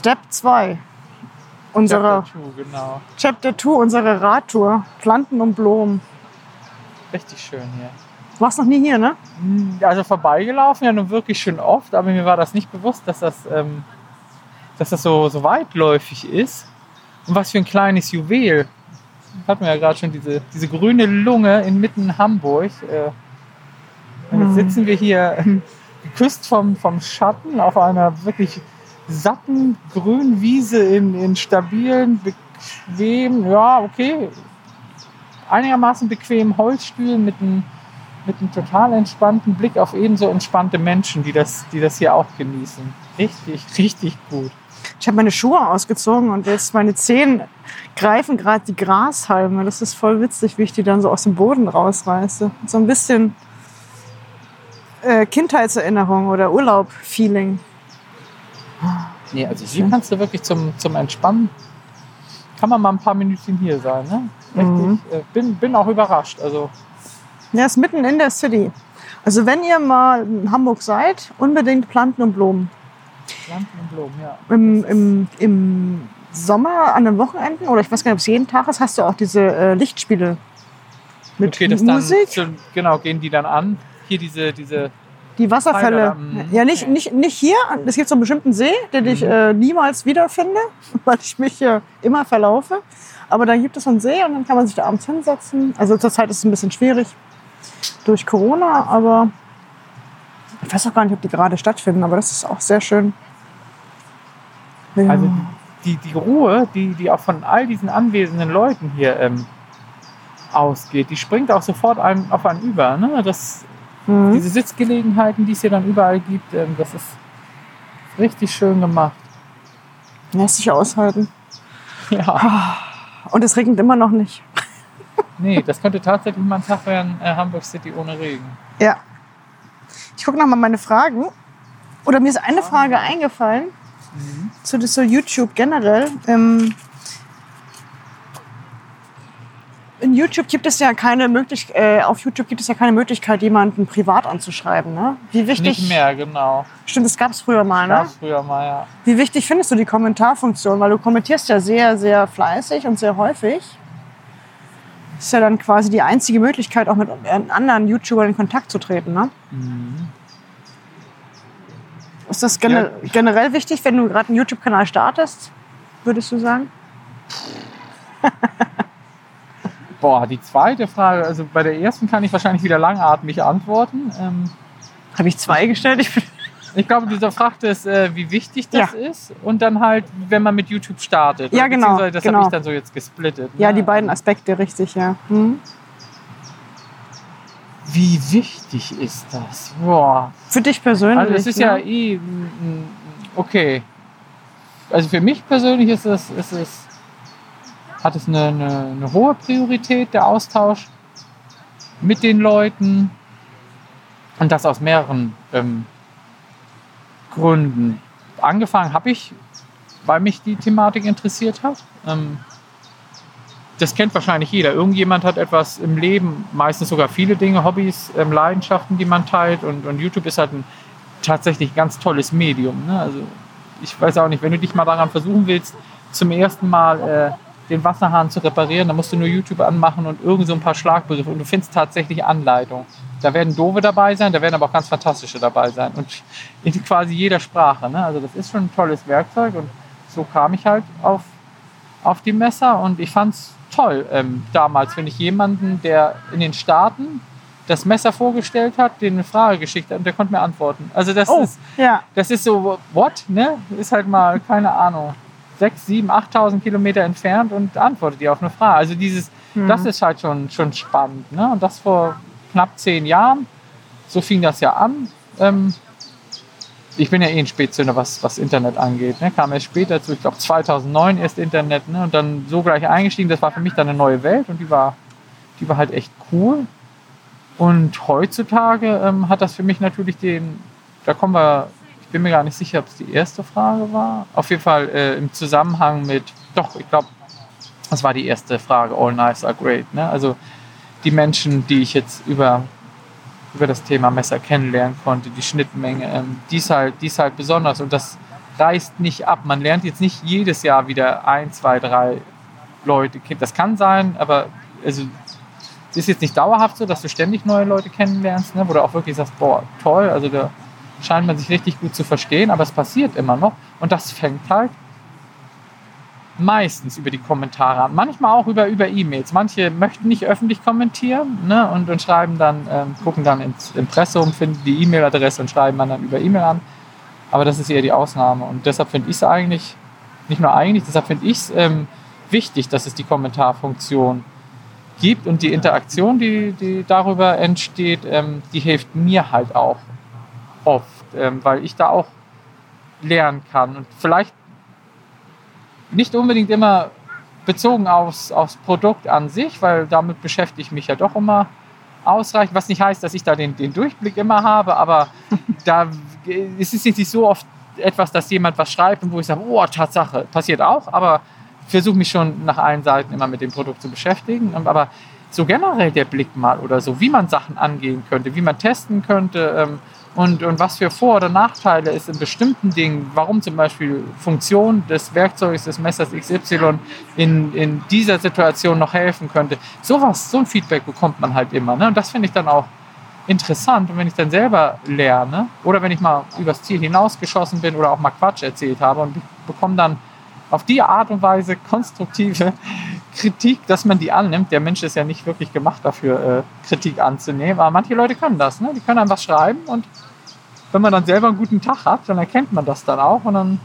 Step 2 unserer Chapter two, genau. Chapter 2 unserer Radtour. Planten und Blumen. Richtig schön hier. Du warst noch nie hier, ne? Also vorbeigelaufen, ja nun wirklich schon oft, aber mir war das nicht bewusst, dass das, ähm, dass das so, so weitläufig ist. Und was für ein kleines Juwel. Hatten wir ja gerade schon diese, diese grüne Lunge inmitten Hamburg. Äh, und jetzt sitzen wir hier geküsst vom, vom Schatten auf einer wirklich satten grünen Wiese in, in stabilen, bequem, ja, okay, einigermaßen bequemen Holzstühlen mit einem, mit einem total entspannten Blick auf ebenso entspannte Menschen, die das, die das hier auch genießen. Richtig, richtig gut. Ich habe meine Schuhe ausgezogen und jetzt meine Zehen greifen gerade die Grashalme. Das ist voll witzig, wie ich die dann so aus dem Boden rausreiße. So ein bisschen äh, Kindheitserinnerung oder Urlaub-Feeling. Nee, also hier kannst du wirklich zum, zum Entspannen, kann man mal ein paar Minütchen hier sein. Ne? Richtig, Mhm. äh, bin, bin auch überrascht. Also Ja, ist mitten in der City. Also wenn ihr mal in Hamburg seid, unbedingt Planten und Blumen. Pflanzen und Blumen, ja. Im, im, Im Sommer an den Wochenenden, oder ich weiß gar nicht, ob es jeden Tag ist, hast du auch diese äh, Lichtspiele mit Okay, das dann, Musik. so, genau, gehen die dann an. Hier diese, diese, Die Wasserfälle. Mhm. Ja, nicht, nicht, nicht hier. Es gibt so einen bestimmten See, den ich äh, niemals wiederfinde, weil ich mich hier immer verlaufe. Aber da gibt es einen See und dann kann man sich da abends hinsetzen. Also zurzeit ist es ein bisschen schwierig durch Corona, aber ich weiß auch gar nicht, ob die gerade stattfinden, aber das ist auch sehr schön. Ja. also die, die Ruhe, die, die auch von all diesen anwesenden Leuten hier ähm, ausgeht, die springt auch sofort einem, auf einen über. Ne? Das, Mhm. Diese Sitzgelegenheiten, die es hier dann überall gibt, ähm, das ist richtig schön gemacht. Lässt sich aushalten. Ja, Und es regnet immer noch nicht. nee, das könnte tatsächlich mal ein Tag werden, äh, Hamburg City ohne Regen. Ja. Ich gucke nochmal meine Fragen. Oder mir ist eine Frage eingefallen zu, zu YouTube generell. Ähm, in YouTube gibt es ja keine Möglichkeit, äh, auf YouTube gibt es ja keine Möglichkeit, jemanden privat anzuschreiben. Ne? Wie wichtig? Nicht mehr, genau. Stimmt, das gab es früher mal. Ne? Gab's früher mal, ja. Wie wichtig findest du die Kommentarfunktion? Weil du kommentierst ja sehr, sehr fleißig und sehr häufig. Das ist ja dann quasi die einzige Möglichkeit, auch mit anderen YouTubern in Kontakt zu treten. Ne? Ist das gene Ja. generell wichtig, wenn du gerade einen YouTube-Kanal startest, würdest du sagen? Boah, die zweite Frage, also bei der ersten kann ich wahrscheinlich wieder langatmig antworten. Ähm, Habe ich zwei gestellt? Ich ich glaube, du fragtest, äh, wie wichtig das ist und dann halt, wenn man mit YouTube startet. Ja, genau, Das genau. habe ich dann so jetzt gesplittet. ja, ne? die beiden Aspekte, richtig, ja. Hm. Wie wichtig ist das? Boah. Für dich persönlich. Also es ist ja ne? eh mm, mm, okay. Also für mich persönlich ist es, ist es hat es eine, eine, eine hohe Priorität, der Austausch mit den Leuten. Und das aus mehreren ähm, Gründen. Angefangen habe ich, weil mich die Thematik interessiert hat. Ähm, das kennt wahrscheinlich jeder. Irgendjemand hat etwas im Leben, meistens sogar viele Dinge, Hobbys, ähm, Leidenschaften, die man teilt. Und, und YouTube ist halt ein tatsächlich ganz tolles Medium. Ne? Also ich weiß auch nicht, wenn du dich mal daran versuchen willst, zum ersten Mal äh, den Wasserhahn zu reparieren, dann musst du nur YouTube anmachen und irgend so ein paar Schlagbegriffe und du findest tatsächlich Anleitung. Da werden doofe dabei sein, da werden aber auch ganz fantastische dabei sein und in quasi jeder Sprache. Ne? Also das ist schon ein tolles Werkzeug und so kam ich halt auf, auf die Messer und ich fand es toll ähm, damals, wenn ich jemanden, der in den Staaten das Messer vorgestellt hat, den eine Frage geschickt hat und der konnte mir antworten. Also das Oh, ist ja. das ist so, what, ne? Ist halt mal, keine Ahnung, 6, 7, 8.000 Kilometer entfernt und antwortet ihr auf eine Frage. Also dieses, das ist halt schon, schon spannend, ne? Und das vor knapp zehn Jahren, so fing das ja an. Ähm, ich bin ja eh ein Spätzünder, was, was Internet angeht. Ne? Kam erst später zu, ich glaube 2009 erst Internet ne? und dann so gleich eingestiegen. Das war für mich dann eine neue Welt und die war, die war halt echt cool. Und heutzutage ähm, hat das für mich natürlich den, da kommen wir, bin mir gar nicht sicher, ob es die erste Frage war. Auf jeden Fall äh, im Zusammenhang mit, doch, ich glaube, das war die erste Frage, All Knives are great. Ne? Also die Menschen, die ich jetzt über, über das Thema Messer kennenlernen konnte, die Schnittmenge, ähm, die, ist halt, die ist halt besonders. Und das reißt nicht ab. Man lernt jetzt nicht jedes Jahr wieder ein, zwei, drei Leute kennen. Das kann sein, aber also, es ist jetzt nicht dauerhaft so, dass du ständig neue Leute kennenlernst, ne, wo du auch wirklich sagst, boah, toll, also da scheint man sich richtig gut zu verstehen, aber es passiert immer noch. Und das fängt halt meistens über die Kommentare an. Manchmal auch über, über E-Mails. Manche möchten nicht öffentlich kommentieren ne, und, und schreiben dann, ähm, gucken dann ins Impressum, finden die E-Mail-Adresse und schreiben dann über E-Mail an. Aber das ist eher die Ausnahme. Und deshalb finde ich es eigentlich, nicht nur eigentlich, deshalb finde ich es ähm, wichtig, dass es die Kommentarfunktion gibt und die Interaktion, die, die darüber entsteht, ähm, die hilft mir halt auch oft, ähm, weil ich da auch lernen kann. Und vielleicht nicht unbedingt immer bezogen aufs, aufs Produkt an sich, weil damit beschäftige ich mich ja doch immer ausreichend. Was nicht heißt, dass ich da den, den Durchblick immer habe, aber da ist es nicht so oft etwas, dass jemand was schreibt und wo ich sage, oh, Tatsache, passiert auch, aber ich versuche mich schon nach allen Seiten immer mit dem Produkt zu beschäftigen. Aber so generell der Blick mal oder so, wie man Sachen angehen könnte, wie man testen könnte, ähm, und, und was für Vor- oder Nachteile es in bestimmten Dingen, warum zum Beispiel Funktion des Werkzeugs des Messers XY in, in dieser Situation noch helfen könnte. Sowas, so ein Feedback bekommt man halt immer. Ne? Und das finde ich dann auch interessant. Und wenn ich dann selber lerne oder wenn ich mal übers Ziel hinausgeschossen bin oder auch mal Quatsch erzählt habe und bekomme dann auf die Art und Weise konstruktive Kritik, dass man die annimmt. Der Mensch ist ja nicht wirklich gemacht dafür, äh, Kritik anzunehmen. Aber manche Leute können das. Ne? Die können einfach schreiben und wenn man dann selber einen guten Tag hat, dann erkennt man das dann auch und dann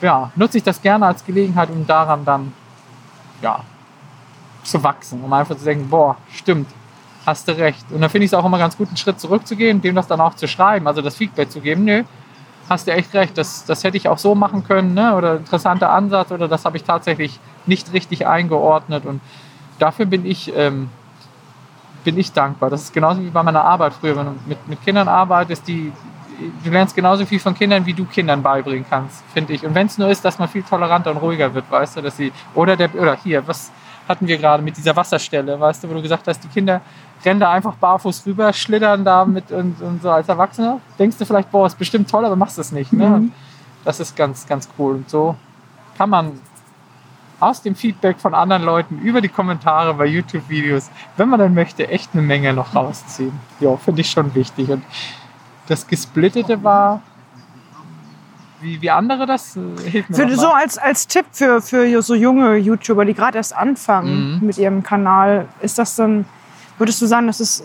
ja, nutze ich das gerne als Gelegenheit, um daran dann ja, zu wachsen, um einfach zu denken, boah, stimmt, hast du recht. Und dann finde ich es auch immer ganz gut, einen Schritt zurückzugehen, dem das dann auch zu schreiben, also das Feedback zu geben, nö, hast du echt recht, das, das hätte ich auch so machen können, ne? oder interessanter Ansatz, oder das habe ich tatsächlich nicht richtig eingeordnet und dafür bin ich ähm, bin ich dankbar. Das ist genauso wie bei meiner Arbeit früher, wenn du mit, mit Kindern arbeitest, die, du lernst genauso viel von Kindern, wie du Kindern beibringen kannst, finde ich. Und wenn es nur ist, dass man viel toleranter und ruhiger wird, weißt du, dass sie, oder der, oder hier, was hatten wir gerade mit dieser Wasserstelle, weißt du, wo du gesagt hast, die Kinder rennen da einfach barfuß rüber, schlittern da mit und, und so als Erwachsener. Denkst du vielleicht, boah, ist bestimmt toll, aber machst es nicht. Ne? Mhm. Das ist ganz, ganz cool. Und so kann man aus dem Feedback von anderen Leuten über die Kommentare bei YouTube-Videos, wenn man dann möchte, echt eine Menge noch rausziehen. Ja, finde ich schon wichtig. Und das Gesplittete war, wie, wie andere das äh, hilft mir für, So als, als Tipp für, für so junge YouTuber, die gerade erst anfangen mhm. mit ihrem Kanal, ist das dann, würdest du sagen, das ist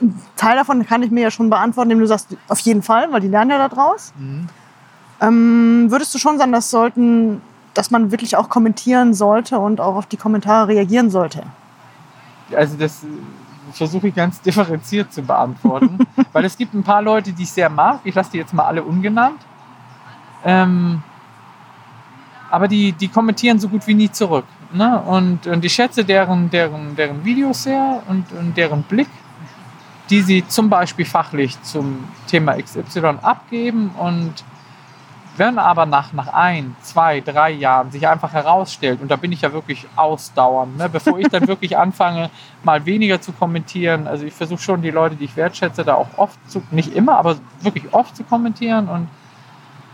ein Teil davon kann ich mir ja schon beantworten, indem du sagst, auf jeden Fall, weil die lernen ja da draus. Mhm. Ähm, würdest du schon sagen, das sollten dass man wirklich auch kommentieren sollte und auch auf die Kommentare reagieren sollte? Also das äh, versuche ich ganz differenziert zu beantworten, weil es gibt ein paar Leute, die ich sehr mag. Ich lasse die jetzt mal alle ungenannt. Ähm, aber die, die kommentieren so gut wie nie zurück. Ne? Und, und ich schätze deren, deren, deren Videos sehr und, und deren Blick, die sie zum Beispiel fachlich zum Thema XY abgeben und wenn aber nach, nach ein, zwei, drei Jahren sich einfach herausstellt, und da bin ich ja wirklich ausdauernd, ne, bevor ich dann wirklich anfange, mal weniger zu kommentieren, also ich versuche schon die Leute, die ich wertschätze, da auch oft zu, nicht immer, aber wirklich oft zu kommentieren und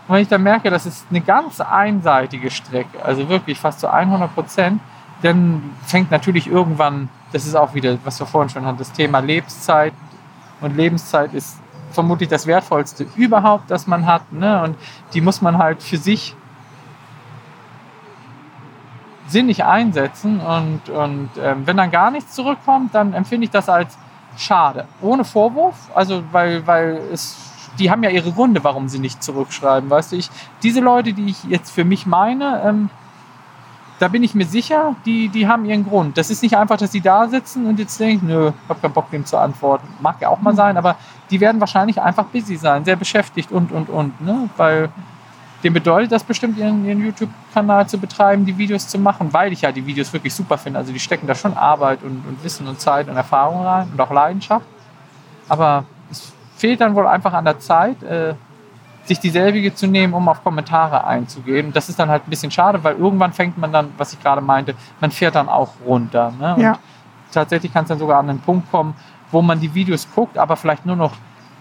wenn ich dann merke, das ist eine ganz einseitige Strecke, also wirklich fast zu 100 Prozent, dann fängt natürlich irgendwann, das ist auch wieder, was wir vorhin schon hatten, das Thema Lebenszeit. Und Lebenszeit ist vermutlich das Wertvollste überhaupt, das man hat. Ne? Und die muss man halt für sich sinnig einsetzen. Und, und ähm, wenn dann gar nichts zurückkommt, dann empfinde ich das als schade. Ohne Vorwurf, also weil, weil es, die haben ja ihre Gründe, warum sie nicht zurückschreiben. Weißt du, ich, diese Leute, die ich jetzt für mich meine, ähm, da bin ich mir sicher, die, die haben ihren Grund. Das ist nicht einfach, dass sie da sitzen und jetzt denken, nö, ich habe keinen Bock, dem zu antworten. Mag ja auch mal hm. sein, aber die werden wahrscheinlich einfach busy sein, sehr beschäftigt und, und, und. Ne? Weil dem bedeutet das bestimmt, ihren, ihren YouTube-Kanal zu betreiben, die Videos zu machen, weil ich ja die Videos wirklich super finde. Also die stecken da schon Arbeit und, und Wissen und Zeit und Erfahrung rein und auch Leidenschaft. Aber fehlt dann wohl einfach an der Zeit, äh, sich dieselbige zu nehmen, um auf Kommentare einzugehen. Das ist dann halt ein bisschen schade, weil irgendwann fängt man dann, was ich gerade meinte, man fährt dann auch runter. Ne? Ja. tatsächlich kann es dann sogar an einen Punkt kommen, wo man die Videos guckt, aber vielleicht nur noch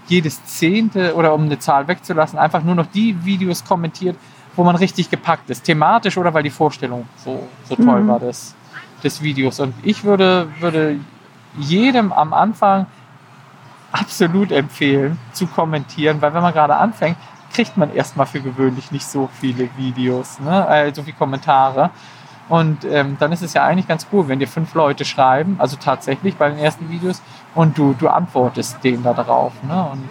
jedes Zehnte oder um eine Zahl wegzulassen, einfach nur noch die Videos kommentiert, wo man richtig gepackt ist, thematisch oder weil die Vorstellung so, so toll Mhm. war des, des Videos. Und ich würde, würde jedem am Anfang absolut empfehlen zu kommentieren, weil wenn man gerade anfängt, kriegt man erstmal für gewöhnlich nicht so viele Videos, ne? äh, so viele Kommentare. Und ähm, dann ist es ja eigentlich ganz cool, wenn dir fünf Leute schreiben, also tatsächlich bei den ersten Videos, und du, du antwortest denen da drauf. Ne? Und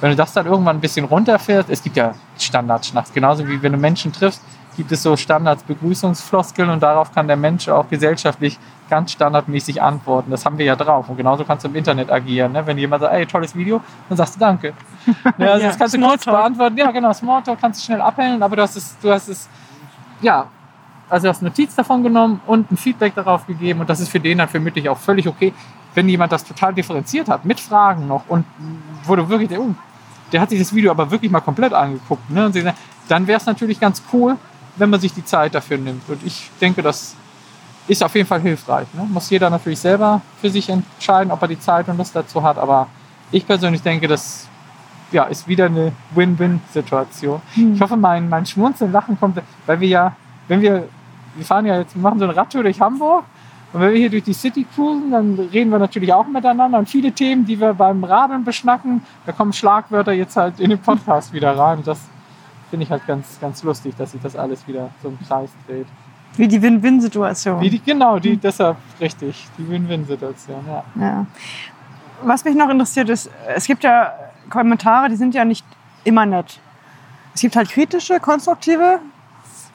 wenn du das dann irgendwann ein bisschen runterfährst, es gibt ja Standardschnacks, genauso wie wenn du Menschen triffst, gibt es so Standards Begrüßungsfloskeln und darauf kann der Mensch auch gesellschaftlich ganz standardmäßig antworten. Das haben wir ja drauf. Und genauso kannst du im Internet agieren. Ne? Wenn jemand sagt, ey, tolles Video, dann sagst du Danke. Ja, also Ja, das kannst du kurz beantworten. Ja, genau, Smalltalk kannst du schnell abhängen, aber du hast es, du hast es, ja, also du hast Notiz davon genommen und ein Feedback darauf gegeben und das ist für den dann vermutlich auch völlig okay, wenn jemand das total differenziert hat, mit Fragen noch und wo du wirklich, denkst, oh, der hat sich das Video aber wirklich mal komplett angeguckt, ne? und dann wäre es natürlich ganz cool, wenn man sich die Zeit dafür nimmt und ich denke, das ist auf jeden Fall hilfreich. Ne? Muss jeder natürlich selber für sich entscheiden, ob er die Zeit und Lust dazu hat, aber ich persönlich denke, das ja, ist wieder eine Win-Win-Situation. Ich hoffe, mein, mein Schmunzeln, Lachen kommt, weil wir ja, wenn wir, wir fahren ja jetzt, wir machen so eine Radtour durch Hamburg und wenn wir hier durch die City cruisen, dann reden wir natürlich auch miteinander und viele Themen, die wir beim Radeln beschnacken, da kommen Schlagwörter jetzt halt in den Podcast wieder rein. Und das finde ich halt ganz, ganz lustig, dass sich das alles wieder so im Kreis dreht. Wie die Win-Win-Situation. Wie die, genau, die, deshalb richtig, die Win-Win-Situation, ja. Ja. Was mich noch interessiert ist, es gibt ja Kommentare, die sind ja nicht immer nett. Es gibt halt kritische, konstruktive,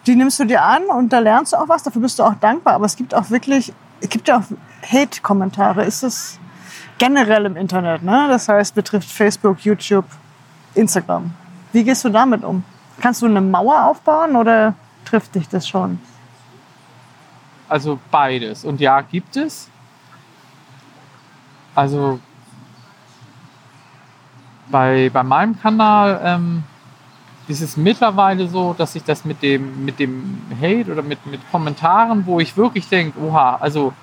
die nimmst du dir an und da lernst du auch was, dafür bist du auch dankbar. Aber es gibt auch wirklich, es gibt ja auch Hate-Kommentare. Ist das generell im Internet, ne? Das heißt, betrifft Facebook, YouTube, Instagram. Wie gehst du damit um? Kannst du eine Mauer aufbauen oder trifft dich das schon? Also beides. Und ja, gibt es. Also bei, bei meinem Kanal ähm, ist es mittlerweile so, dass ich das mit dem, mit dem Hate oder mit, mit Kommentaren, wo ich wirklich denke, oha, also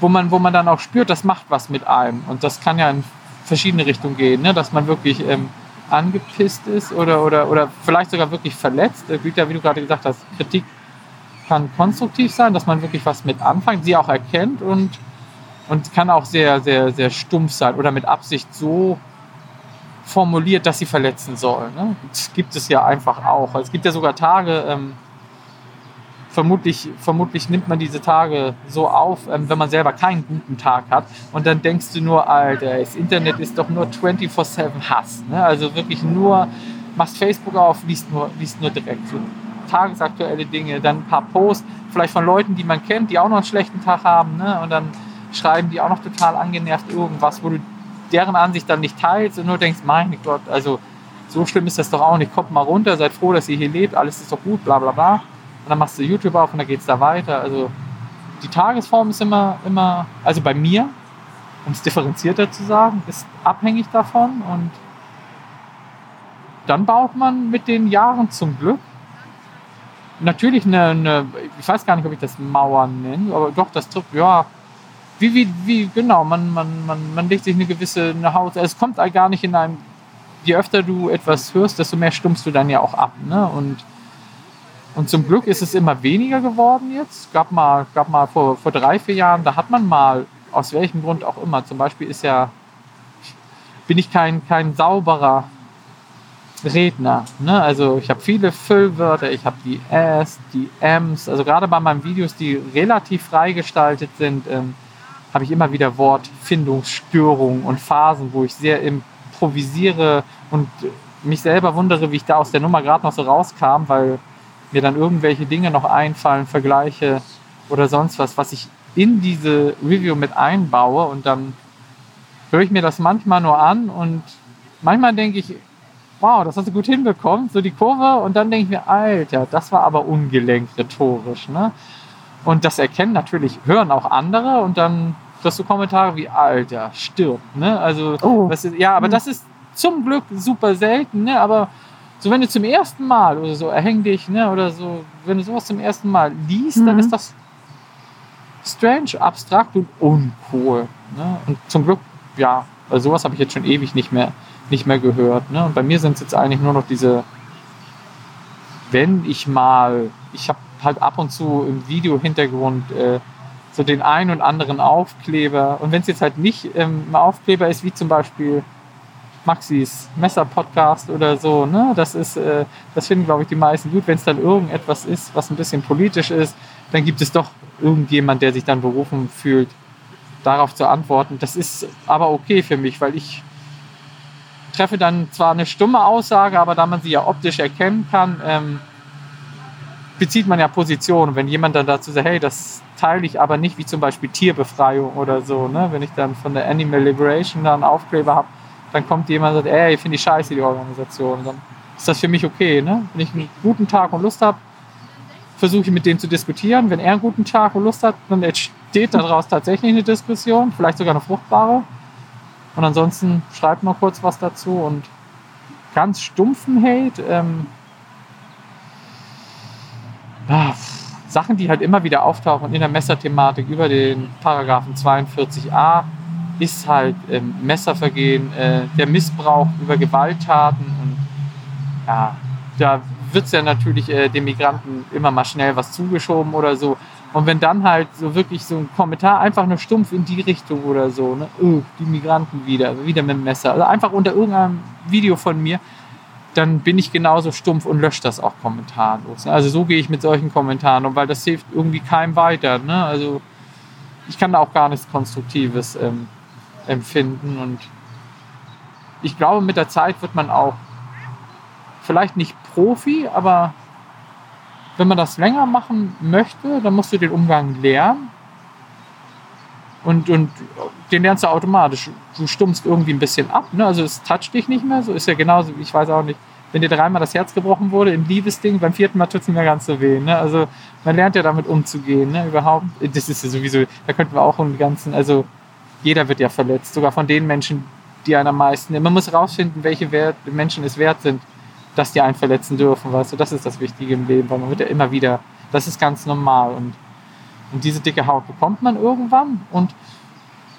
wo man, wo man dann auch spürt, das macht was mit einem. Und das kann ja in verschiedene Richtungen gehen, ne? dass man wirklich ähm, angepisst ist oder, oder, oder vielleicht sogar wirklich verletzt. Gibt ja, wie du gerade gesagt hast, Kritik kann konstruktiv sein, dass man wirklich was mit anfängt, sie auch erkennt und, und kann auch sehr, sehr, sehr stumpf sein oder mit Absicht so formuliert, dass sie verletzen soll. Ne? Das gibt es ja einfach auch. Es gibt ja sogar Tage, ähm, vermutlich, vermutlich nimmt man diese Tage so auf, ähm, wenn man selber keinen guten Tag hat. Und dann denkst du nur, Alter, das Internet ist doch nur 24-7 Hass. Ne? Also wirklich nur, machst Facebook auf, liest nur, liest nur direkt so tagesaktuelle Dinge, dann ein paar Posts, vielleicht von Leuten, die man kennt, die auch noch einen schlechten Tag haben. Ne? Und dann schreiben die auch noch total angenervt irgendwas, wo du deren Ansicht dann nicht teilst und nur denkst, mein Gott, also so schlimm ist das doch auch nicht. Kommt mal runter, seid froh, dass ihr hier lebt, alles ist doch gut, bla bla bla. Und dann machst du YouTube auf und dann geht es da weiter. Also die Tagesform ist immer, immer, also bei mir, um es differenzierter zu sagen, ist abhängig davon und dann baut man mit den Jahren zum Glück natürlich eine, eine ich weiß gar nicht, ob ich das Mauern nenne, aber doch, das trifft, ja, wie, wie, wie, genau, man, man, man, man legt sich eine gewisse eine Haut, es kommt gar nicht in einem, je öfter du etwas hörst, desto mehr stumpfst du dann ja auch ab, ne, und und zum Glück ist es immer weniger geworden jetzt. Gab mal, gab mal vor, vor drei, vier Jahren, da hat man mal, aus welchem Grund auch immer, zum Beispiel ist ja, bin ich kein, kein sauberer Redner. Ne? Also ich habe viele Füllwörter, ich habe die S, die Ms. Also gerade bei meinen Videos, die relativ frei gestaltet sind, ähm, habe ich immer wieder Wortfindungsstörungen und Phasen, wo ich sehr improvisiere und mich selber wundere, wie ich da aus der Nummer gerade noch so rauskam, weil mir dann irgendwelche Dinge noch einfallen, Vergleiche oder sonst was, was ich in diese Review mit einbaue und dann höre ich mir das manchmal nur an und manchmal denke ich, wow, das hast du gut hinbekommen, so die Kurve und dann denke ich mir, Alter, das war aber ungelenkt rhetorisch, ne? Und das erkennen natürlich, hören auch andere und dann kriegst du Kommentare wie, Alter, stirb, ne? Also, Oh. ist, ja, aber Hm. das ist zum Glück super selten, ne? Aber so, wenn du zum ersten Mal oder so erhäng dich, ne? Oder so, wenn du sowas zum ersten Mal liest, dann Mhm. ist das strange, abstrakt und uncool, ne? Und zum Glück, ja, Weil sowas habe ich jetzt schon ewig nicht mehr, nicht mehr gehört. Ne? Und bei mir sind es jetzt eigentlich nur noch diese, wenn ich mal, ich habe halt ab und zu im Video-Hintergrund äh, so den einen und anderen Aufkleber. Und wenn es jetzt halt nicht ähm, ein Aufkleber ist, wie zum Beispiel Maxis Messer-Podcast oder so, ne? das ist, äh, das finden, glaube ich, die meisten gut. Wenn es dann irgendetwas ist, was ein bisschen politisch ist, dann gibt es doch irgendjemand, der sich dann berufen fühlt, darauf zu antworten. Das ist aber okay für mich, weil ich treffe dann zwar eine stumme Aussage, aber da man sie ja optisch erkennen kann, ähm, bezieht man ja Position. Wenn jemand dann dazu sagt, hey, das teile ich aber nicht, wie zum Beispiel Tierbefreiung oder so, ne? wenn ich dann von der Animal Liberation dann Aufkleber habe, dann kommt jemand und sagt, ey, ich finde die scheiße, die Organisation. Dann ist das für mich okay. Ne? Wenn ich einen guten Tag und Lust habe, versuche ich mit dem zu diskutieren. Wenn er einen guten Tag und Lust hat, dann entsteht daraus tatsächlich eine Diskussion, vielleicht sogar eine fruchtbare. Und ansonsten schreibt mal kurz was dazu und ganz stumpfen Hate. Ähm, ah, Sachen, die halt immer wieder auftauchen in der Messerthematik über den Paragraphen 42a, ist halt ähm, Messervergehen, äh, der Missbrauch über Gewalttaten und ja, da wird es ja natürlich äh, den Migranten immer mal schnell was zugeschoben oder so. Und wenn dann halt so wirklich so ein Kommentar einfach nur stumpf in die Richtung oder so, ne, oh, die Migranten wieder, wieder mit dem Messer, also einfach unter irgendeinem Video von mir, dann bin ich genauso stumpf und lösche das auch kommentarlos. Ne? Also so gehe ich mit solchen Kommentaren um, weil das hilft irgendwie keinem weiter. Ne? Also ich kann da auch gar nichts Konstruktives ähm, empfinden und ich glaube, mit der Zeit wird man auch vielleicht nicht Profi, aber wenn man das länger machen möchte, dann musst du den Umgang lernen. Und, und den lernst du automatisch. Du stummst irgendwie ein bisschen ab. Ne? Also es toucht dich nicht mehr. So ist ja genauso, ich weiß auch nicht, wenn dir dreimal das Herz gebrochen wurde, im Liebesding, beim vierten Mal tut es nicht mehr ganz so weh. Ne? Also man lernt ja damit umzugehen. Ne? Überhaupt, das ist ja sowieso, da könnten wir auch einen ganzen, also jeder wird ja verletzt, sogar von den Menschen, die einen am meisten. Man muss herausfinden, welche Wert, Menschen es wert sind, dass die einen verletzen dürfen, weißt du, das ist das Wichtige im Leben, weil man wird ja immer wieder, das ist ganz normal und, und diese dicke Haut bekommt man irgendwann und,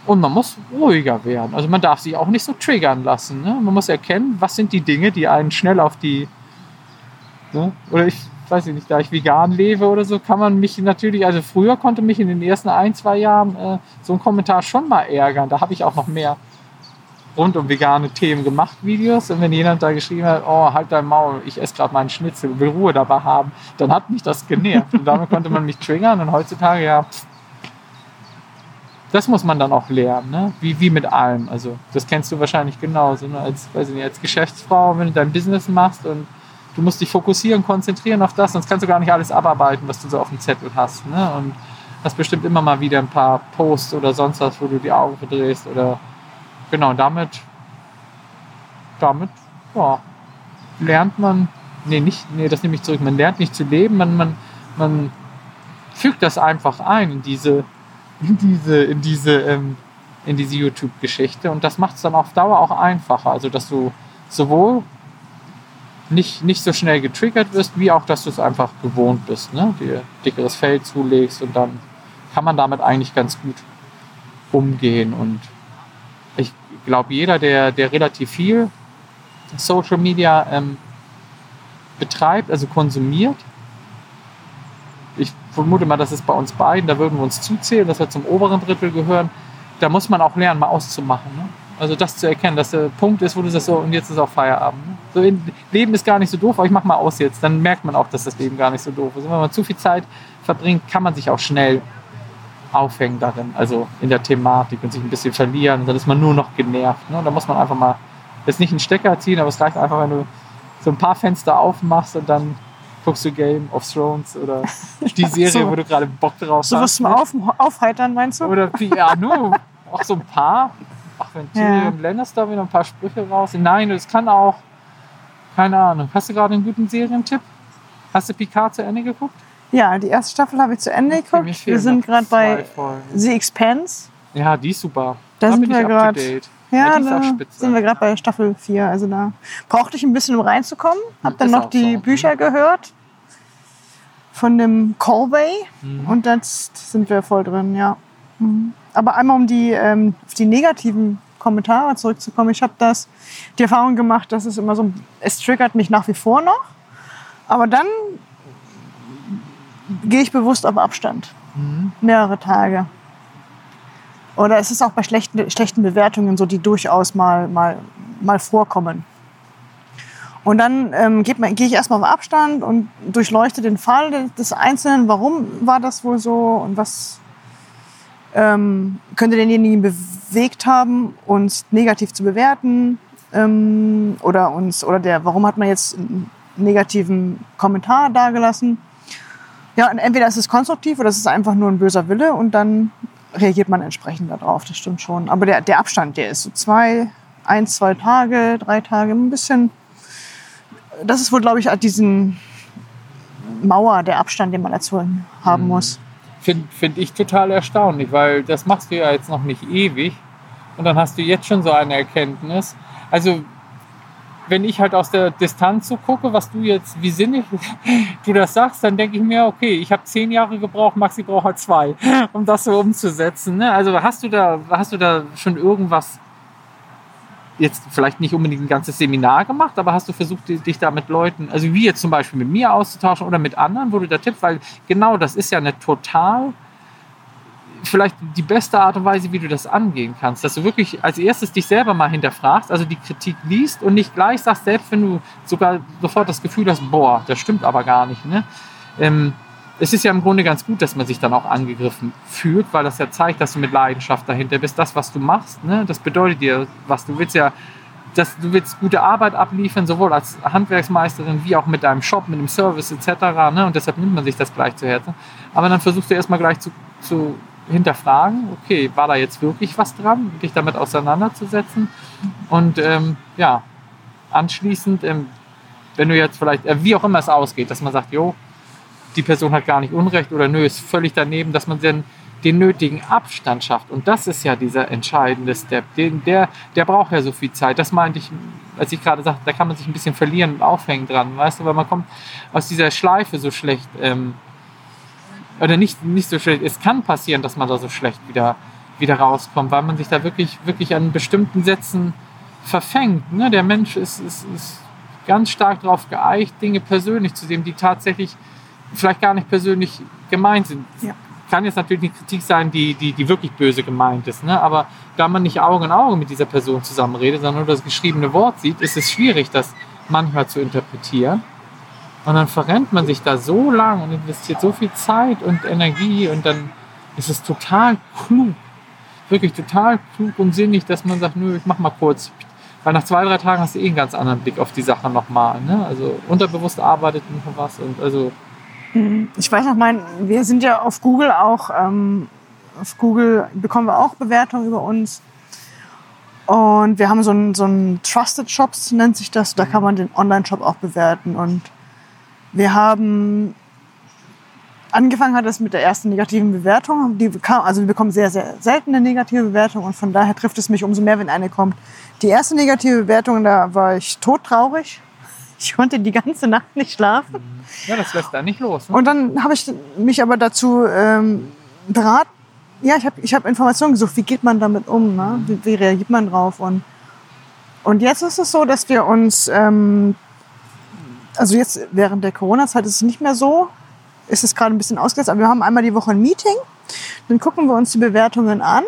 und man muss ruhiger werden. Also man darf sich auch nicht so triggern lassen. Ne? Man muss erkennen, was sind die Dinge, die einen schnell auf die, ne? oder ich weiß ich nicht, da ich vegan lebe oder so, kann man mich natürlich, also früher konnte mich in den ersten ein, zwei Jahren äh, so ein Kommentar schon mal ärgern. Da habe ich auch noch mehr rund um vegane Themen gemacht, Videos. Und wenn jemand da geschrieben hat, oh, halt dein Maul, ich esse gerade meinen Schnitzel, will Ruhe dabei haben, dann hat mich das genervt. Und damit konnte man mich triggern. Und heutzutage, ja, das muss man dann auch lernen, ne? wie, wie mit allem. Also das kennst du wahrscheinlich genauso. Ne? Als, weiß ich nicht, als Geschäftsfrau, wenn du dein Business machst und du musst dich fokussieren, konzentrieren auf das, sonst kannst du gar nicht alles abarbeiten, was du so auf dem Zettel hast. Ne? Und hast bestimmt immer mal wieder ein paar Posts oder sonst was, wo du die Augen verdrehst oder genau, damit, damit ja, lernt man, nee, nicht, nee, das nehme ich zurück, man lernt nicht zu leben, man, man, man fügt das einfach ein in diese, in diese, in diese, ähm, in diese YouTube-Geschichte und das macht es dann auf Dauer auch einfacher, also dass du sowohl nicht, nicht so schnell getriggert wirst, wie auch, dass du es einfach gewohnt bist, ne? dir dickeres Fell zulegst und dann kann man damit eigentlich ganz gut umgehen und glaube, jeder, der, der relativ viel Social Media ähm, betreibt, also konsumiert, ich vermute mal, das ist bei uns beiden, da würden wir uns zuzählen, dass wir zum oberen Drittel gehören, da muss man auch lernen, mal auszumachen. Ne? Also das zu erkennen, dass der Punkt ist, wo du sagst, so, und jetzt ist auch Feierabend. Ne? So, Leben ist gar nicht so doof, aber ich mach mal aus jetzt. Dann merkt man auch, dass das Leben gar nicht so doof ist. Und wenn man zu viel Zeit verbringt, kann man sich auch schnell aufhängen darin, also in der Thematik und sich ein bisschen verlieren. Dann ist man nur noch genervt. Ne? Da muss man einfach mal jetzt nicht einen Stecker ziehen, aber es reicht einfach, wenn du so ein paar Fenster aufmachst und dann guckst du Game of Thrones oder die Serie, so, wo du gerade Bock drauf hast. So was zum ne? Auf, Aufheitern, meinst du? Oder ja, nur auch so ein paar. Ach, wenn Tyrion ja. Lannister wieder ein paar Sprüche raus. Nein, es kann auch. Keine Ahnung. Hast du gerade einen guten Serientipp? Hast du Picard zu Ende geguckt? Ja, die erste Staffel habe ich zu Ende geguckt. Wir sind gerade bei The Expanse. Ja, die ist super. Da, da sind wir gerade. Ja, ja da sind wir gerade bei Staffel 4. Also da brauchte ich ein bisschen, um reinzukommen. Hab dann noch die so. Bücher gehört von dem Colway mhm. und jetzt sind wir voll drin, ja. Mhm. Aber einmal um die, ähm, auf die negativen Kommentare zurückzukommen. Ich habe das die Erfahrung gemacht, dass es immer so, es triggert mich nach wie vor noch. Aber dann gehe ich bewusst auf Abstand. Mehrere Tage. Oder es ist auch bei schlechten, schlechten Bewertungen so, die durchaus mal, mal, mal vorkommen. Und dann ähm, gehe ich erstmal auf Abstand und durchleuchte den Fall des- des Einzelnen. Warum war das wohl so und was ähm, könnte denjenigen bewegt haben, uns negativ zu bewerten? Ähm, oder uns, oder der, warum hat man jetzt einen negativen Kommentar dagelassen? Ja, und entweder ist es konstruktiv oder es ist einfach nur ein böser Wille und dann reagiert man entsprechend darauf. Das stimmt schon. Aber der, der Abstand, der ist so zwei, eins, zwei Tage, drei Tage, ein bisschen. Das ist wohl, glaube ich, diesen Mauer, der Abstand, den man dazu haben muss. Finde find ich total erstaunlich, weil das machst du ja jetzt noch nicht ewig. Und dann hast du jetzt schon so eine Erkenntnis. Also, wenn ich halt aus der Distanz so gucke, was du jetzt, wie sinnig du das sagst, dann denke ich mir, okay, ich habe zehn Jahre gebraucht, Maxi braucht halt zwei, um das so umzusetzen. Ne? Also hast du da, hast du da schon irgendwas, jetzt vielleicht nicht unbedingt ein ganzes Seminar gemacht, aber hast du versucht, di- dich da mit Leuten, also wie jetzt zum Beispiel mit mir auszutauschen oder mit anderen, wo du da tippst, weil genau das ist ja eine total vielleicht die beste Art und Weise, wie du das angehen kannst, dass du wirklich als erstes dich selber mal hinterfragst, also die Kritik liest und nicht gleich sagst, selbst wenn du sogar sofort das Gefühl hast, boah, das stimmt aber gar nicht. Ne? Ähm, es ist ja im Grunde ganz gut, dass man sich dann auch angegriffen fühlt, weil das ja zeigt, dass du mit Leidenschaft dahinter bist. Das, was du machst, ne, das bedeutet dir was. Du willst ja, dass du willst gute Arbeit abliefern, sowohl als Handwerksmeisterin wie auch mit deinem Shop, mit dem Service etc. Ne? Und deshalb nimmt man sich das gleich zu Herzen. Aber dann versuchst du erstmal gleich zu, zu hinterfragen, okay, war da jetzt wirklich was dran, dich damit auseinanderzusetzen. Und ähm, ja, anschließend, ähm, wenn du jetzt vielleicht, äh, wie auch immer es ausgeht, dass man sagt, jo, die Person hat gar nicht Unrecht oder nö, ist völlig daneben, dass man dann den nötigen Abstand schafft. Und das ist ja dieser entscheidende Step. Den, der, der braucht ja so viel Zeit. Das meinte ich, als ich gerade sagte, da kann man sich ein bisschen verlieren und aufhängen dran, weißt du, weil man kommt aus dieser Schleife so schlecht, ähm, oder nicht, nicht so schlecht, es kann passieren, dass man da so schlecht wieder, wieder rauskommt, weil man sich da wirklich, wirklich an bestimmten Sätzen verfängt. Ne? Der Mensch ist, ist, ist ganz stark darauf geeicht, Dinge persönlich zu sehen, die tatsächlich vielleicht gar nicht persönlich gemeint sind. Ja. Kann jetzt natürlich eine Kritik sein, die, die, die wirklich böse gemeint ist. Ne? Aber da man nicht Auge in Auge mit dieser Person zusammenredet, sondern nur das geschriebene Wort sieht, ist es schwierig, das manchmal zu interpretieren. Und dann verrennt man sich da so lang und investiert so viel Zeit und Energie und dann ist es total klug, wirklich total klug und sinnig, dass man sagt, nö, ich mach mal kurz. Weil nach zwei, drei Tagen hast du eh einen ganz anderen Blick auf die Sache nochmal. Ne? Also unterbewusst arbeitet noch was und also Ich weiß noch, mein, wir sind ja auf Google auch, ähm, auf Google bekommen wir auch Bewertungen über uns. Und wir haben so einen, so einen Trusted Shops, nennt sich das. Da kann man den Online-Shop auch bewerten. Und wir haben angefangen hat es mit der ersten negativen Bewertung. Die bekam, also wir bekommen sehr, sehr selten eine negative Bewertung und von daher trifft es mich umso mehr, wenn eine kommt. Die erste negative Bewertung, da war ich todtraurig. Ich konnte die ganze Nacht nicht schlafen. ja, das lässt da nicht los. Ne? Und dann habe ich mich aber dazu ähm, beraten. Ja, ich habe ich hab Informationen gesucht, wie geht man damit um, ne? wie, wie reagiert man drauf. Und, und jetzt ist es so, dass wir uns, ähm, also jetzt während der Corona-Zeit ist es nicht mehr so, ist es gerade ein bisschen ausgesetzt, aber wir haben einmal die Woche ein Meeting. Dann gucken wir uns die Bewertungen an,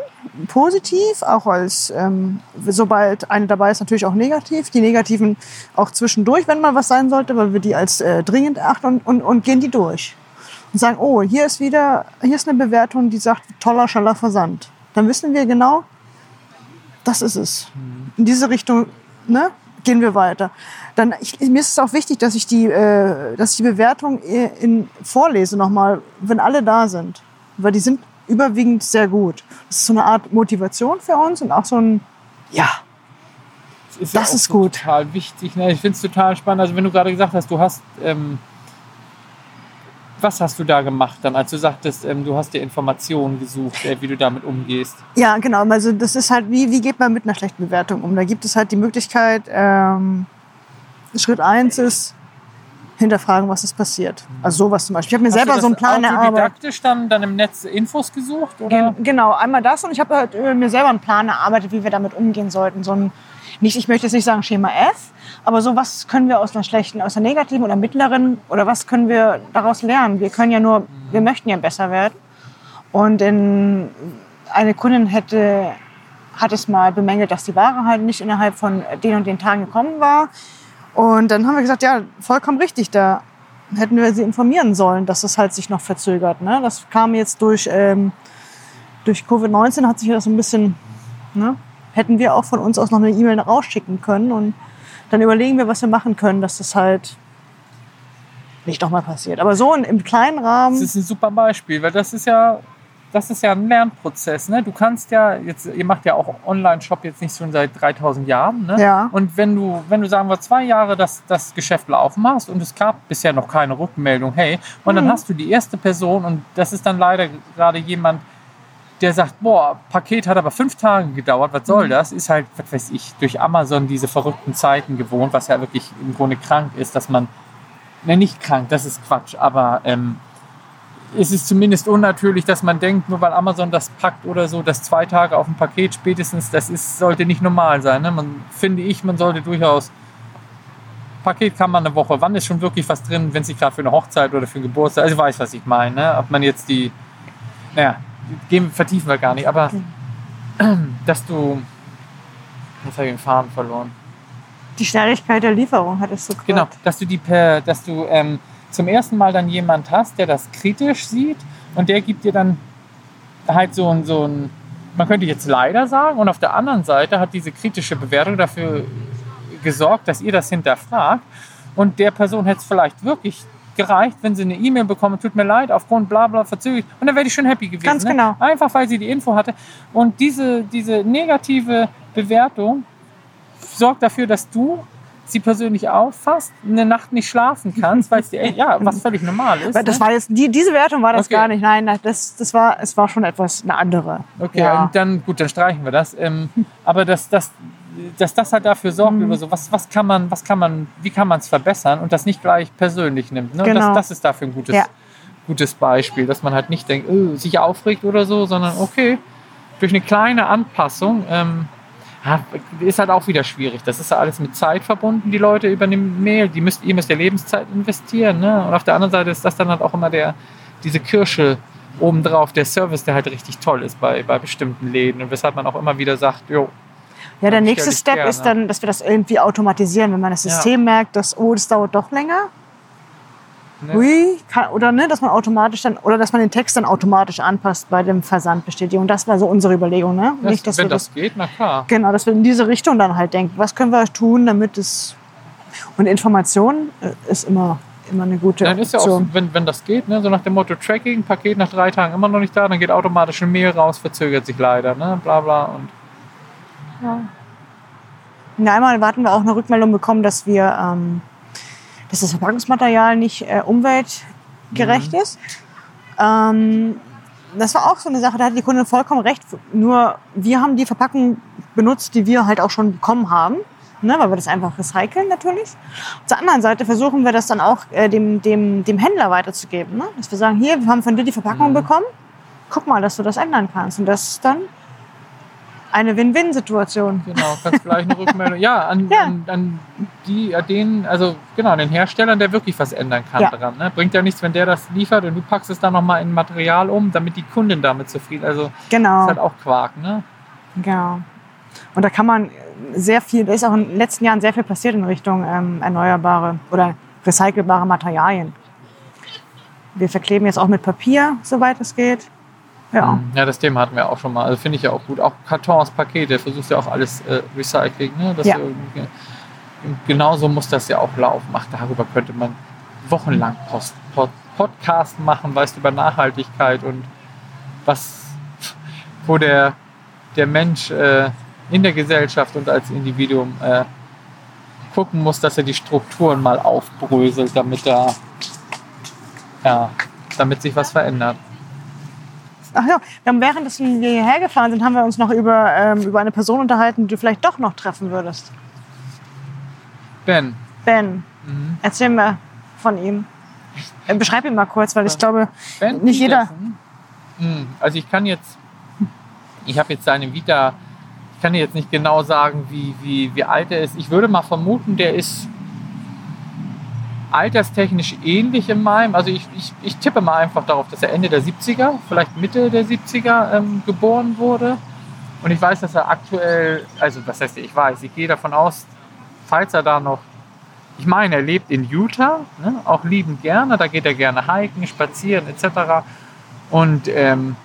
positiv, auch als, ähm, sobald eine dabei ist, natürlich auch negativ. Die negativen auch zwischendurch, wenn mal was sein sollte, weil wir die als äh, dringend erachten und, und, und gehen die durch. Und sagen, oh, hier ist wieder, hier ist eine Bewertung, die sagt, toller, schaller Versand. Dann wissen wir genau, das ist es. In diese Richtung ne, gehen wir weiter. Dann, ich, mir ist es auch wichtig, dass ich die, äh, dass ich die Bewertung in, in, vorlese nochmal, wenn alle da sind. Weil die sind überwiegend sehr gut. Das ist so eine Art Motivation für uns und auch so ein, ja, ist Das auch ist so gut. Total wichtig. Ne? Ich finde es total spannend. Also wenn du gerade gesagt hast, du hast, ähm, was hast du da gemacht dann, als du sagtest, ähm, du hast dir Informationen gesucht, äh, wie du damit umgehst? Ja, genau. Also das ist halt, wie, wie geht man mit einer schlechten Bewertung um? Da gibt es halt die Möglichkeit, ähm, Schritt eins ist, hinterfragen, was ist passiert. Also sowas zum Beispiel. Ich habe mir selber Hast du so einen Plan erarbeitet. autodidaktisch dann, dann im Netz Infos gesucht? Oder? Gen genau, einmal das und ich habe halt, äh, mir selber einen Plan erarbeitet, wie wir damit umgehen sollten. So ein, nicht, ich möchte jetzt nicht sagen Schema F, aber so was können wir aus einer schlechten, aus einer negativen oder mittleren oder was können wir daraus lernen? Wir können ja nur, wir möchten ja besser werden. Und in, eine Kundin hätte, hat es mal bemängelt, dass die Ware halt nicht innerhalb von den und den Tagen gekommen war. Und dann haben wir gesagt, ja, vollkommen richtig, da hätten wir sie informieren sollen, dass das halt sich noch verzögert. Ne? Das kam jetzt durch, ähm, durch Covid-19 hat sich das ein bisschen, ne? hätten wir auch von uns aus noch eine E-Mail rausschicken können und dann überlegen wir, was wir machen können, dass das halt nicht nochmal passiert. Aber so in, im kleinen Rahmen. Das ist ein super Beispiel, weil das ist ja, das ist ja ein Lernprozess. Ne? Du kannst ja, jetzt, ihr macht ja auch Online-Shop jetzt nicht schon seit 3000 Jahren. Ne? Ja. Und wenn du, wenn du sagen wir zwei Jahre das, das Geschäft laufen hast und es gab bisher noch keine Rückmeldung, hey, und dann Mhm. hast du die erste Person und das ist dann leider gerade jemand, der sagt, boah, Paket hat aber fünf Tage gedauert, was Mhm. soll das? Ist halt, was weiß ich, durch Amazon diese verrückten Zeiten gewohnt, was ja wirklich im Grunde krank ist, dass man, ne, nicht krank, das ist Quatsch, aber ähm, es ist zumindest unnatürlich, dass man denkt, nur weil Amazon das packt oder so, dass zwei Tage auf dem Paket spätestens, das ist, sollte nicht normal sein. Ne? Man, finde ich, man sollte durchaus, Paket kann man eine Woche, wann ist schon wirklich was drin, wenn es nicht gerade für eine Hochzeit oder für einen Geburtstag, also ich weiß, was ich meine, ne? ob man jetzt die, naja, gehen, vertiefen wir gar nicht, aber dass du, jetzt habe ich den Faden verloren. Die Schnelligkeit der Lieferung hattest du gesagt. Genau, dass du die per, dass du ähm, zum ersten Mal dann jemand hast, der das kritisch sieht und der gibt dir dann halt so ein, so ein, man könnte jetzt leider sagen, und auf der anderen Seite hat diese kritische Bewertung dafür gesorgt, dass ihr das hinterfragt und der Person hätte es vielleicht wirklich gereicht, wenn sie eine E-Mail bekommen, tut mir leid, aufgrund bla bla verzögert und dann wäre ich schon happy gewesen. Ganz ne? genau. Einfach weil sie die Info hatte und diese, diese negative Bewertung sorgt dafür, dass du sie persönlich auffasst, eine Nacht nicht schlafen kannst, weil es dir, ja, was völlig normal ist. Das ne? war jetzt, die, diese Wertung war das Okay. gar nicht. Nein, das, das war, es war schon etwas eine andere. Okay, Ja. und dann, gut, dann streichen wir das. Ähm, aber dass, dass, dass das halt dafür sorgt, Mhm. so, was, was kann man, was kann man, wie kann man es verbessern und das nicht gleich persönlich nimmt. Ne? Genau. das, das ist dafür ein gutes, Ja. gutes Beispiel, dass man halt nicht denkt, oh, sich aufregt oder so, sondern okay, durch eine kleine Anpassung ähm, ja, ist halt auch wieder schwierig. Das ist ja alles mit Zeit verbunden, die Leute übernehmen Mail, die müsst, ihr müsst ja Lebenszeit investieren. Ne? Und auf der anderen Seite ist das dann halt auch immer der, diese Kirsche obendrauf, der Service, der halt richtig toll ist bei, bei bestimmten Läden und weshalb man auch immer wieder sagt, jo, Ja, der nächste Step gerne. ist dann, dass wir das irgendwie automatisieren, wenn man das Ja. System merkt, dass, oh, das dauert doch länger. ne? Ui, kann, oder ne, dass man automatisch dann, oder dass man den Text dann automatisch anpasst bei dem Versandbestätigung. Das war so unsere Überlegung, ne? das, Nicht, dass wenn wir das geht, na klar. Genau, dass wir in diese Richtung dann halt denken. Was können wir tun, damit es. Und Information äh, ist immer, immer eine gute Dann ist ja auch, wenn, wenn das geht, ne, so nach dem Motto Tracking, Paket nach drei Tagen immer noch nicht da, dann geht automatisch eine Mail raus, verzögert sich leider, ne, bla bla. Und Ja, einmal hatten wir auch eine Rückmeldung bekommen, dass wir, ähm, dass das Verpackungsmaterial nicht äh, umweltgerecht ist. Ähm, das war auch so eine Sache, da hat die Kundin vollkommen recht. Nur wir haben die Verpackung benutzt, die wir halt auch schon bekommen haben. Ne, weil wir das einfach recyceln natürlich. Auf der anderen Seite versuchen wir das dann auch äh, dem, dem, dem Händler weiterzugeben. Ne? Dass wir sagen, hier, wir haben von dir die Verpackung Mhm. bekommen. Guck mal, dass du das ändern kannst. Und das ist dann eine Win-Win-Situation. genau, kannst gleich eine Rückmeldung. Ja, an, Ja. An, an die, an denen, also genau, an den Herstellern, der wirklich was ändern kann Ja. dran. Ne? Bringt ja nichts, wenn der das liefert und du packst es dann nochmal in Material um, damit die Kundin damit zufrieden Also Genau. ist halt auch Quark, ne? Genau. Und da kann man sehr viel, da ist auch in den letzten Jahren sehr viel passiert in Richtung ähm, erneuerbare oder recycelbare Materialien. Wir verkleben jetzt auch mit Papier, soweit es geht. Ja, Mhm. Ja, das Thema hatten wir auch schon mal. Also finde ich ja auch gut. Auch Kartons, Pakete, versuchst ja auch alles äh, Recycling. Ne? Ja. genauso muss das ja auch laufen. Ach, darüber könnte man wochenlang Post, Pod, Podcast machen, weißt du, über Nachhaltigkeit und was, wo der, der Mensch äh, in der Gesellschaft und als Individuum äh, gucken muss, dass er die Strukturen mal aufbröselt, damit er, ja, damit sich was verändert. Ach ja, wir haben während wir hierher gefahren sind, haben wir uns noch über, ähm, über eine Person unterhalten, die du vielleicht doch noch treffen würdest. Ben, Ben, mhm. erzähl mir von ihm. Äh, Beschreib ihn mal kurz, weil ich glaube, Ben nicht jeder. Peterson? Hm, Also ich kann jetzt, ich habe jetzt seine Vita, ich kann dir jetzt nicht genau sagen, wie, wie, wie alt er ist. Ich würde mal vermuten, der ist alterstechnisch ähnlich in meinem. Also ich, ich, ich tippe mal einfach darauf, dass er Ende der 70er, vielleicht Mitte der 70er ähm, geboren wurde. Und ich weiß, dass er aktuell, also was heißt ich weiß, ich gehe davon aus, falls er da noch, ich meine, er lebt in Utah, ne, auch liebend gerne, da geht er gerne hiken, spazieren etc. Und ähm,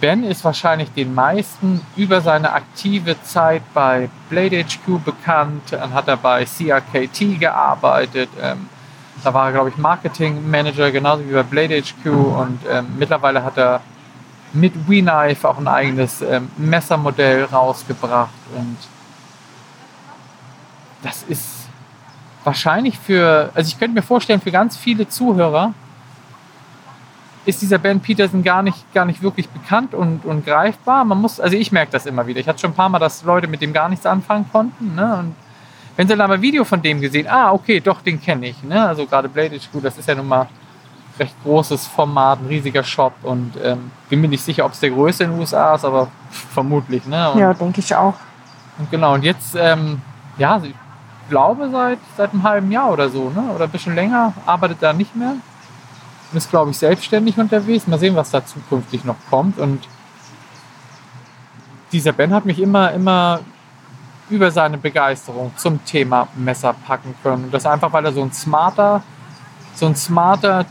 Ben ist wahrscheinlich den meisten über seine aktive Zeit bei Blade HQ bekannt. Dann hat er bei CRKT gearbeitet. Ähm, da war er, glaube ich, Marketing Manager, genauso wie bei Blade HQ. Und ähm, mittlerweile hat er mit WeKnife auch ein eigenes ähm, Messermodell rausgebracht. Und das ist wahrscheinlich für, also ich könnte mir vorstellen, für ganz viele Zuhörer ist dieser Ben Peterson gar nicht, gar nicht wirklich bekannt und, und greifbar. Man muss, also ich merke das immer wieder. Ich hatte schon ein paar Mal, dass Leute mit dem gar nichts anfangen konnten. Ne? Und wenn sie dann aber ein Video von dem gesehen, ah, okay, doch, den kenne ich. Ne? Also gerade Blade HQ, das ist ja nun mal recht großes Format, ein riesiger Shop und ähm, bin mir nicht sicher, ob es der größte in den USA ist, aber vermutlich. Ne? Und, Ja, denke ich auch. und genau, und jetzt, ähm, ja, ich glaube seit, seit einem halben Jahr oder so, ne? oder ein bisschen länger, arbeitet da nicht mehr und ist, glaube ich, selbstständig unterwegs. Mal sehen, was da zukünftig noch kommt. Und dieser Ben hat mich immer, immer über seine Begeisterung zum Thema Messer packen können. Und das einfach, weil er so ein smarter, so ein smarter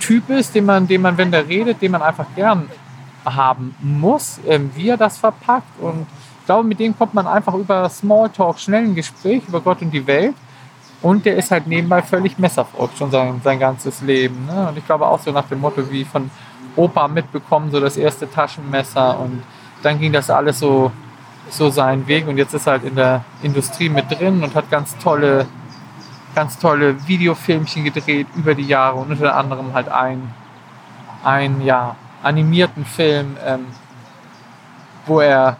Typ ist, den man, den man, wenn der redet, den man einfach gern haben muss, ähm, wie er das verpackt. Und ich glaube, mit dem kommt man einfach über Smalltalk schnell ein Gespräch über Gott und die Welt. Und der ist halt nebenbei völlig messerfreund, schon sein, sein ganzes Leben. Ne? Und ich glaube auch so nach dem Motto wie von Opa mitbekommen, so das erste Taschenmesser. Und dann ging das alles so, so seinen Weg. Und jetzt ist er halt in der Industrie mit drin und hat ganz tolle, ganz tolle Videofilmchen gedreht über die Jahre. Und unter anderem halt ein, ein ja, animierten Film, ähm, wo er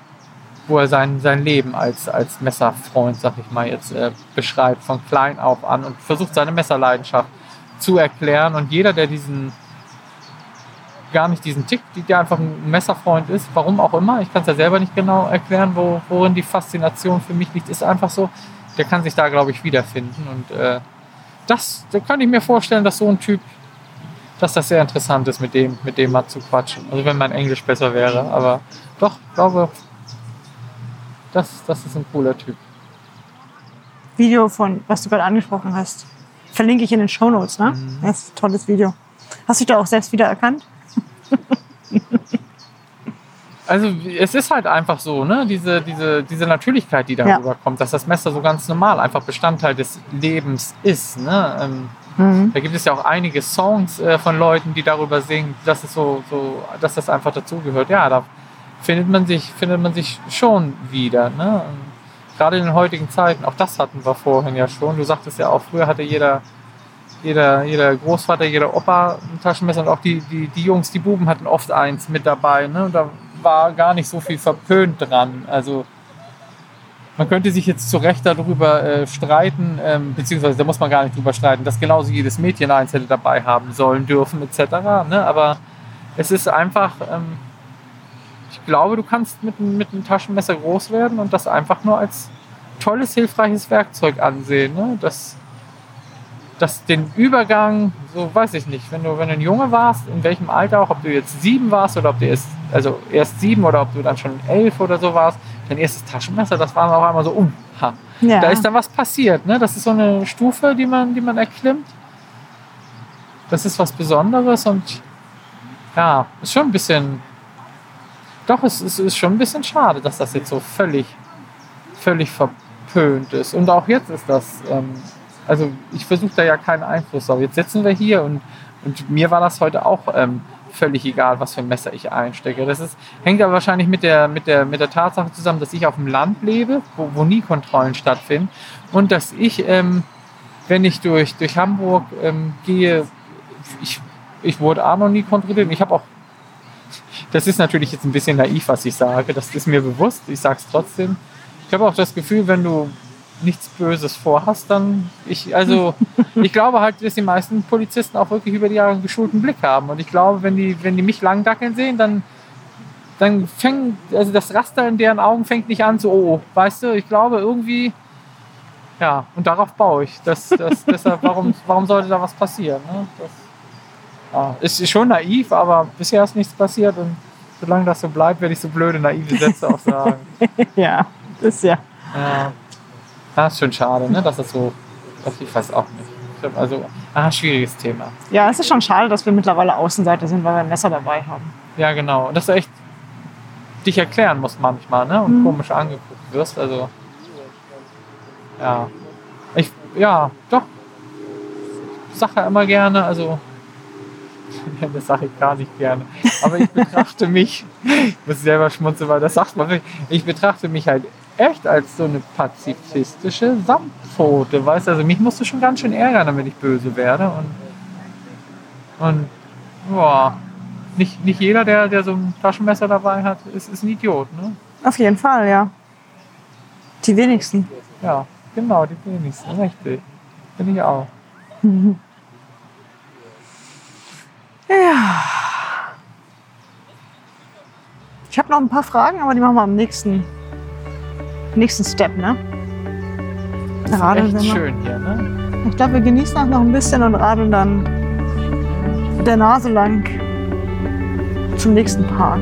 wo er sein, sein Leben als, als Messerfreund, sag ich mal jetzt, äh, beschreibt, von klein auf an und versucht seine Messerleidenschaft zu erklären. Und jeder, der diesen gar nicht diesen Tick, der einfach ein Messerfreund ist, warum auch immer, ich kann es ja selber nicht genau erklären, wo, worin die Faszination für mich liegt, ist einfach so, der kann sich da, glaube ich, wiederfinden. Und äh, das, da kann ich mir vorstellen, dass so ein Typ, dass das sehr interessant ist, mit dem, mit dem mal zu quatschen. Also wenn mein Englisch besser wäre, aber doch, glaube, das, das ist ein cooler Typ. Video von, was du gerade angesprochen hast, verlinke ich in den Shownotes. Ne? Mhm. Das ist ein tolles Video. Hast du dich da auch selbst wiedererkannt? Also es ist halt einfach so, ne? diese, diese, diese Natürlichkeit, die darüber kommt, dass das Messer so ganz normal einfach Bestandteil des Lebens ist. Ne? Ähm, Mhm. Da gibt es ja auch einige Songs äh, von Leuten, die darüber singen, dass es so, so, dass das einfach dazugehört. Ja, da findet man sich, findet man sich schon wieder. Ne? Gerade in den heutigen Zeiten, auch das hatten wir vorhin ja schon. Du sagtest ja auch, früher hatte jeder, jeder, jeder Großvater, jeder Opa ein Taschenmesser und auch die, die, die Jungs, die Buben hatten oft eins mit dabei. Ne? Und da war gar nicht so viel verpönt dran. Also man könnte sich jetzt zu Recht darüber äh, streiten, ähm, beziehungsweise da muss man gar nicht drüber streiten, dass genauso jedes Mädchen eins hätte dabei haben sollen, dürfen etc. Ne? Aber es ist einfach, ähm, ich glaube, du kannst mit, mit einem Taschenmesser groß werden und das einfach nur als tolles, hilfreiches Werkzeug ansehen. Ne? Das, das den Übergang, so weiß ich nicht, wenn du, wenn du ein Junge warst, in welchem Alter auch, ob du jetzt sieben warst oder ob du erst, also erst sieben oder ob du dann schon elf oder so warst, dein erstes Taschenmesser, das war auch einmal so, um, ha, Ja. da ist dann was passiert. Ne? Das ist so eine Stufe, die man, die man erklimmt. Das ist was Besonderes und ja, ist schon ein bisschen. Doch, es ist, ist schon ein bisschen schade, dass das jetzt so völlig, völlig verpönt ist. Und auch jetzt ist das. Ähm, also ich versuche da ja keinen Einfluss drauf. Jetzt sitzen wir hier und, und mir war das heute auch ähm, völlig egal, was für ein Messer ich einstecke. Das ist, hängt aber wahrscheinlich mit der, mit, der, mit der Tatsache zusammen, dass ich auf dem Land lebe, wo, wo nie Kontrollen stattfinden und dass ich, ähm, wenn ich durch, durch Hamburg ähm, gehe, ich, ich wurde auch noch nie kontrolliert. Ich habe auch, das ist natürlich jetzt ein bisschen naiv, was ich sage, das ist mir bewusst, ich sage es trotzdem. Ich habe auch das Gefühl, wenn du nichts Böses vorhast, dann ich, also ich glaube halt, dass die meisten Polizisten auch wirklich über die Jahre einen geschulten Blick haben. Und ich glaube, wenn die, wenn die mich lang dackeln sehen, dann, dann fängt, also das Raster in deren Augen fängt nicht an, so, oh, weißt du, ich glaube irgendwie, ja, und darauf baue ich. Das, das, deshalb, warum, warum sollte da was passieren? Ne? Das ja, ist schon naiv, aber bisher ist nichts passiert und solange das so bleibt, werde ich so blöde, naive Sätze auch sagen. ja, ist ja. Ja, das ist schon schade, ne? dass das so, das, ich weiß auch nicht. Also, ah, schwieriges Thema. Ja, es ist schon schade, dass wir mittlerweile Außenseiter sind, weil wir ein Messer dabei haben. Ja, genau. Und dass du echt dich erklären musst manchmal, ne? Und komisch angeguckt wirst. Also, ja. Ich, ja, doch. Ja immer gerne, also, ja, das sage ich gar nicht gerne. Aber ich betrachte mich, ich muss selber schmunzeln, weil das sagt man wirklich, ich betrachte mich halt echt als so eine pazifistische Samtpfote, weißt du? Also mich musst du schon ganz schön ärgern, damit ich böse werde. Und, und boah, nicht, nicht jeder, der, der so ein Taschenmesser dabei hat, ist, ist ein Idiot, ne? Auf jeden Fall, ja. Die wenigsten. Ja, genau, die wenigsten, richtig. Bin ich auch. Ja. Ich habe noch ein paar Fragen, aber die machen wir am nächsten, nächsten Step, ne? Radeln Echt wir mal. schön hier, ne? Ich glaube, wir genießen auch noch ein bisschen und radeln dann der Nase lang zum nächsten Park.